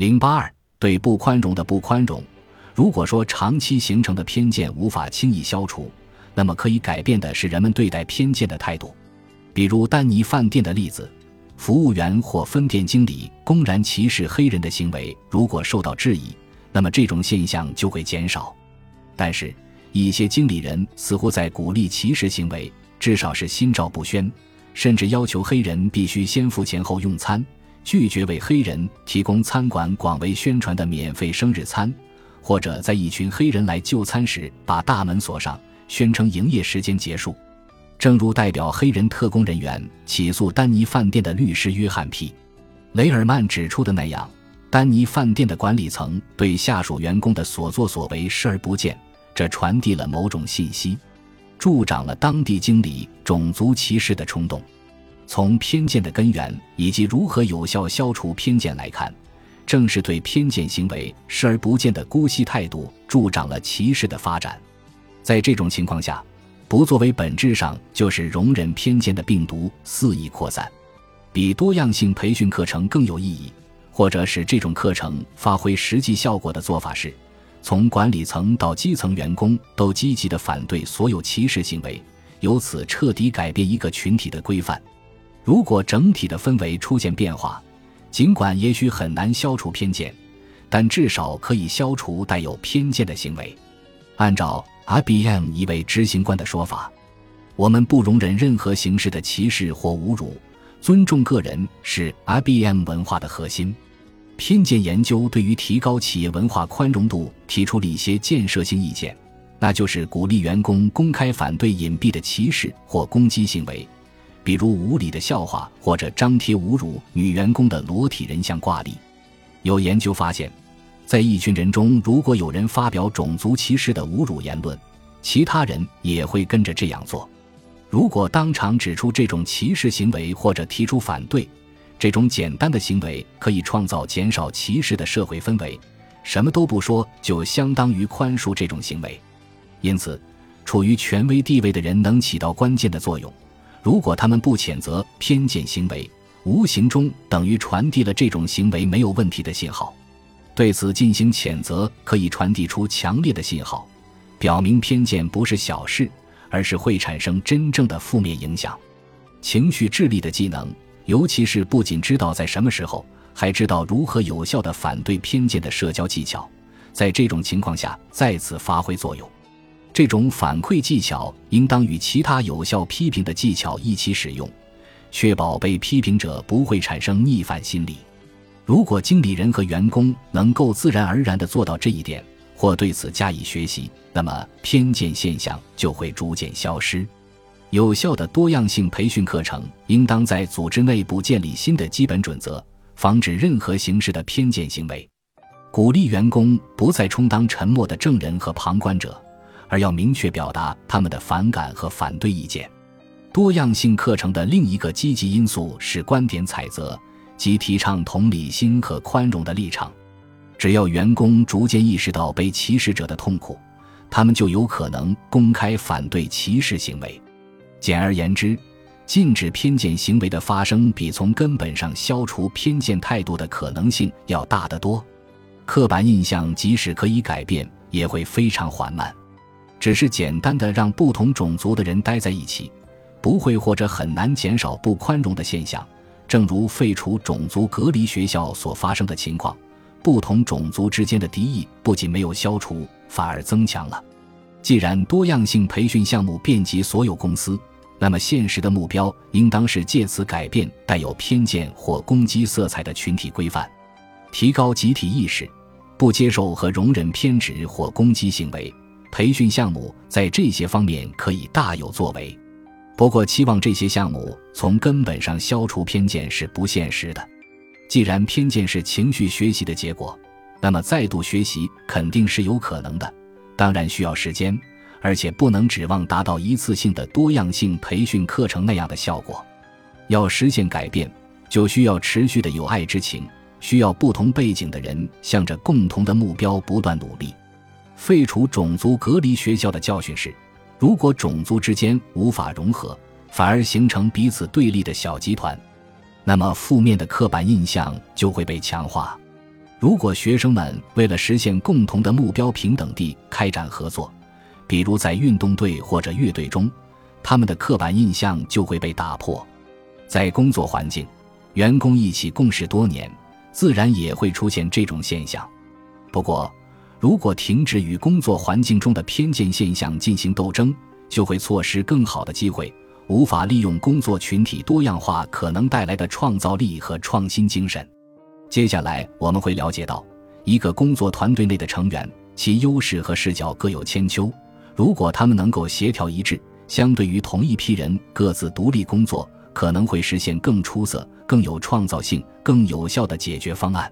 零八二对不宽容的不宽容。如果说长期形成的偏见无法轻易消除，那么可以改变的是人们对待偏见的态度。比如丹尼饭店的例子，服务员或分店经理公然歧视黑人的行为，如果受到质疑，那么这种现象就会减少。但是，一些经理人似乎在鼓励歧视行为，至少是心照不宣，甚至要求黑人必须先付钱后用餐，拒绝为黑人提供餐馆广为宣传的免费生日餐，或者在一群黑人来就餐时把大门锁上，宣称营业时间结束。正如代表黑人特工人员起诉丹尼饭店的律师约翰 ·P· 雷尔曼指出的那样，丹尼饭店的管理层对下属员工的所作所为视而不见。这传递了某种信息，助长了当地经理种族歧视的冲动。从偏见的根源以及如何有效消除偏见来看，正是对偏见行为视而不见的姑息态度，助长了歧视的发展。在这种情况下，不作为本质上就是容忍偏见的病毒肆意扩散。比多样性培训课程更有意义，或者使这种课程发挥实际效果的做法是。从管理层到基层员工都积极地反对所有歧视行为，由此彻底改变一个群体的规范。如果整体的氛围出现变化，尽管也许很难消除偏见，但至少可以消除带有偏见的行为。按照 IBM 一位执行官的说法，我们不容忍任何形式的歧视或侮辱，尊重个人是 IBM 文化的核心。偏见研究对于提高企业文化宽容度提出了一些建设性意见，那就是鼓励员工公开反对隐蔽的歧视或攻击行为，比如无理的笑话或者张贴侮辱女员工的裸体人像挂历。有研究发现，在一群人中，如果有人发表种族歧视的侮辱言论，其他人也会跟着这样做。如果当场指出这种歧视行为或者提出反对。这种简单的行为可以创造减少歧视的社会氛围，什么都不说就相当于宽恕这种行为。因此，处于权威地位的人能起到关键的作用。如果他们不谴责偏见行为，无形中等于传递了这种行为没有问题的信号。对此进行谴责，可以传递出强烈的信号，表明偏见不是小事，而是会产生真正的负面影响。情绪智力的技能。尤其是不仅知道在什么时候，还知道如何有效的反对偏见的社交技巧，在这种情况下再次发挥作用。这种反馈技巧应当与其他有效批评的技巧一起使用，确保被批评者不会产生逆反心理。如果经理人和员工能够自然而然地做到这一点，或对此加以学习，那么偏见现象就会逐渐消失。有效的多样性培训课程应当在组织内部建立新的基本准则，防止任何形式的偏见行为，鼓励员工不再充当沉默的证人和旁观者，而要明确表达他们的反感和反对意见。多样性课程的另一个积极因素是观点采择，即提倡同理心和宽容的立场。只要员工逐渐意识到被歧视者的痛苦，他们就有可能公开反对歧视行为。简而言之，禁止偏见行为的发生，比从根本上消除偏见态度的可能性要大得多。刻板印象即使可以改变，也会非常缓慢。只是简单的让不同种族的人待在一起，不会或者很难减少不宽容的现象。正如废除种族隔离学校所发生的情况，不同种族之间的敌意不仅没有消除，反而增强了。既然多样性培训项目遍及所有公司，那么，现实的目标应当是借此改变带有偏见或攻击色彩的群体规范，提高集体意识，不接受和容忍偏执或攻击行为。培训项目在这些方面可以大有作为。不过，期望这些项目从根本上消除偏见是不现实的。既然偏见是情绪学习的结果，那么再度学习肯定是有可能的，当然需要时间。而且不能指望达到一次性的多样性培训课程那样的效果。要实现改变，就需要持续的友爱之情，需要不同背景的人向着共同的目标不断努力。废除种族隔离学校的教训是：如果种族之间无法融合，反而形成彼此对立的小集团，那么负面的刻板印象就会被强化。如果学生们为了实现共同的目标平等地开展合作，比如在运动队或者乐队中，他们的刻板印象就会被打破。在工作环境，员工一起共事多年，自然也会出现这种现象。不过，如果停止与工作环境中的偏见现象进行斗争，就会错失更好的机会，无法利用工作群体多样化可能带来的创造力和创新精神。接下来我们会了解到，一个工作团队内的成员其优势和视角各有千秋。如果他们能够协调一致，相对于同一批人各自独立工作，可能会实现更出色、更有创造性、更有效的解决方案。